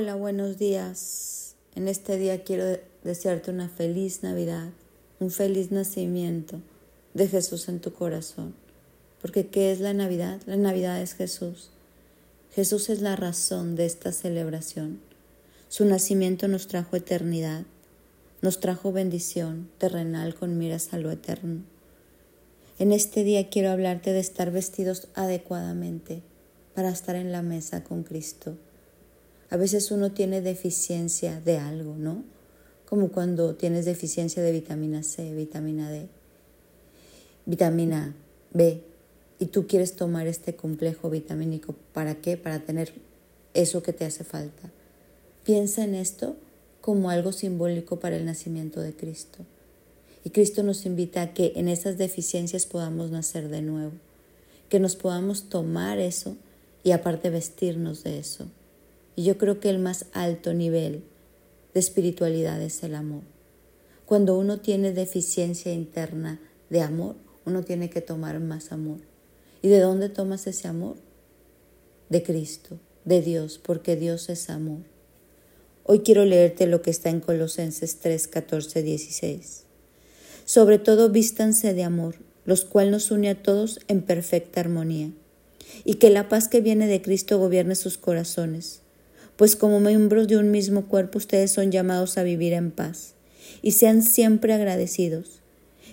Hola, buenos días. En este día quiero desearte una feliz Navidad, un feliz nacimiento de Jesús en tu corazón. Porque ¿qué es la Navidad? La Navidad es Jesús. Jesús es la razón de esta celebración. Su nacimiento nos trajo eternidad, nos trajo bendición terrenal con miras a lo eterno. En este día quiero hablarte de estar vestidos adecuadamente para estar en la mesa con Cristo a veces uno tiene deficiencia de algo, ¿no? Como cuando tienes deficiencia de vitamina C, vitamina D, vitamina B, y tú quieres tomar este complejo vitamínico. ¿Para qué? Para tener eso que te hace falta. Piensa en esto como algo simbólico para el nacimiento de Cristo. Y Cristo nos invita a que en esas deficiencias podamos nacer de nuevo, que nos podamos tomar eso y aparte vestirnos de eso. Y yo creo que el más alto nivel de espiritualidad es el amor. Cuando uno tiene deficiencia interna de amor, uno tiene que tomar más amor. ¿Y de dónde tomas ese amor? De Cristo, de Dios, porque Dios es amor. Hoy quiero leerte lo que está en Colosenses 3, 14, 16. Sobre todo vístanse de amor, los cual nos une a todos en perfecta armonía, y que la paz que viene de Cristo gobierne sus corazones pues como miembros de un mismo cuerpo ustedes son llamados a vivir en paz, y sean siempre agradecidos.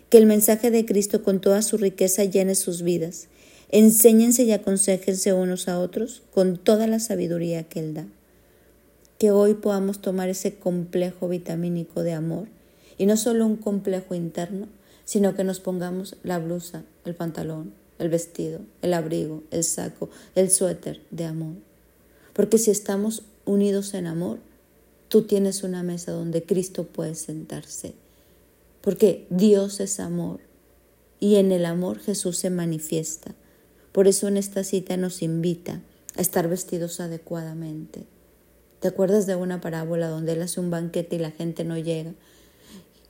Que el mensaje de Cristo con toda su riqueza llene sus vidas. Enséñense y aconsejense unos a otros con toda la sabiduría que Él da. Que hoy podamos tomar ese complejo vitamínico de amor, y no solo un complejo interno, sino que nos pongamos la blusa, el pantalón, el vestido, el abrigo, el saco, el suéter de amor. Porque si estamos unidos en amor, tú tienes una mesa donde Cristo puede sentarse. Porque Dios es amor y en el amor Jesús se manifiesta. Por eso en esta cita nos invita a estar vestidos adecuadamente. ¿Te acuerdas de una parábola donde él hace un banquete y la gente no llega?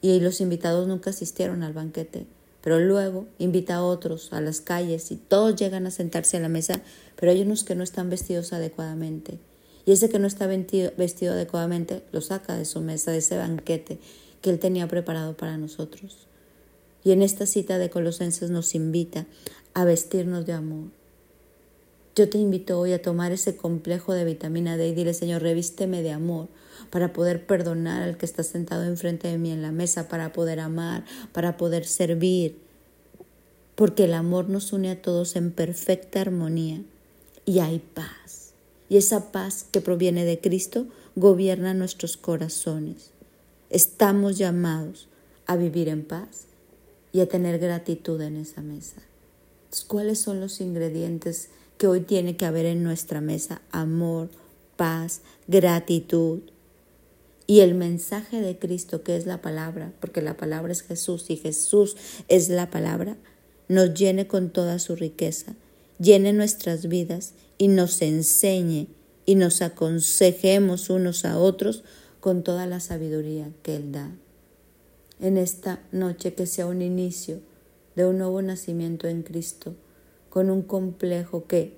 Y los invitados nunca asistieron al banquete, pero luego invita a otros a las calles y todos llegan a sentarse a la mesa, pero hay unos que no están vestidos adecuadamente. Y ese que no está vestido, adecuadamente lo saca de su mesa, de ese banquete que él tenía preparado para nosotros. Y en esta cita de Colosenses nos invita a vestirnos de amor. Yo te invito hoy a tomar ese complejo de vitamina D y dile, Señor, revísteme de amor para poder perdonar al que está sentado enfrente de mí en la mesa, para poder amar, para poder servir. Porque el amor nos une a todos en perfecta armonía y hay paz. Y esa paz que proviene de Cristo gobierna nuestros corazones. Estamos llamados a vivir en paz y a tener gratitud en esa mesa. ¿Cuáles son los ingredientes que hoy tiene que haber en nuestra mesa? Amor, paz, gratitud. Y el mensaje de Cristo, que es la palabra, porque la palabra es Jesús y Jesús es la palabra, nos llene con toda su riqueza, llene nuestras vidas y nos enseñe y nos aconsejemos unos a otros con toda la sabiduría que Él da. En esta noche que sea un inicio de un nuevo nacimiento en Cristo, con un complejo que,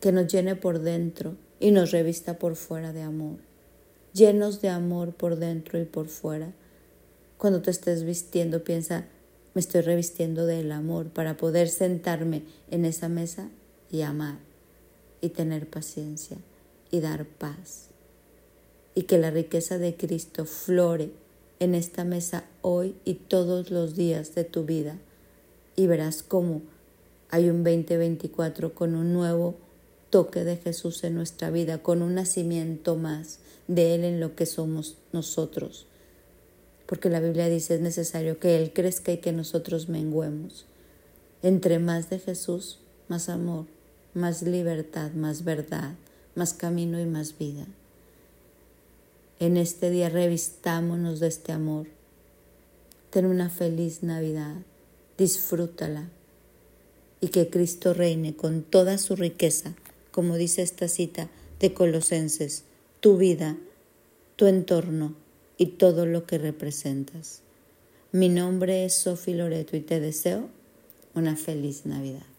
que nos llene por dentro y nos revista por fuera de amor, llenos de amor por dentro y por fuera. Cuando te estés vistiendo, piensa, me estoy revistiendo del amor para poder sentarme en esa mesa y amar y tener paciencia y dar paz. Y que la riqueza de Cristo flore en esta mesa hoy y todos los días de tu vida. Y verás cómo hay un 2024 con un nuevo toque de Jesús en nuestra vida, con un nacimiento más de Él en lo que somos nosotros. Porque la Biblia dice es necesario que Él crezca y que nosotros menguemos. Entre más de Jesús, más amor, más libertad, más verdad, más camino y más vida. En este día revistámonos de este amor. Ten una feliz Navidad, disfrútala y que Cristo reine con toda su riqueza, como dice esta cita de Colosenses, tu vida, tu entorno y todo lo que representas. Mi nombre es Sofi Loreto y te deseo una feliz Navidad.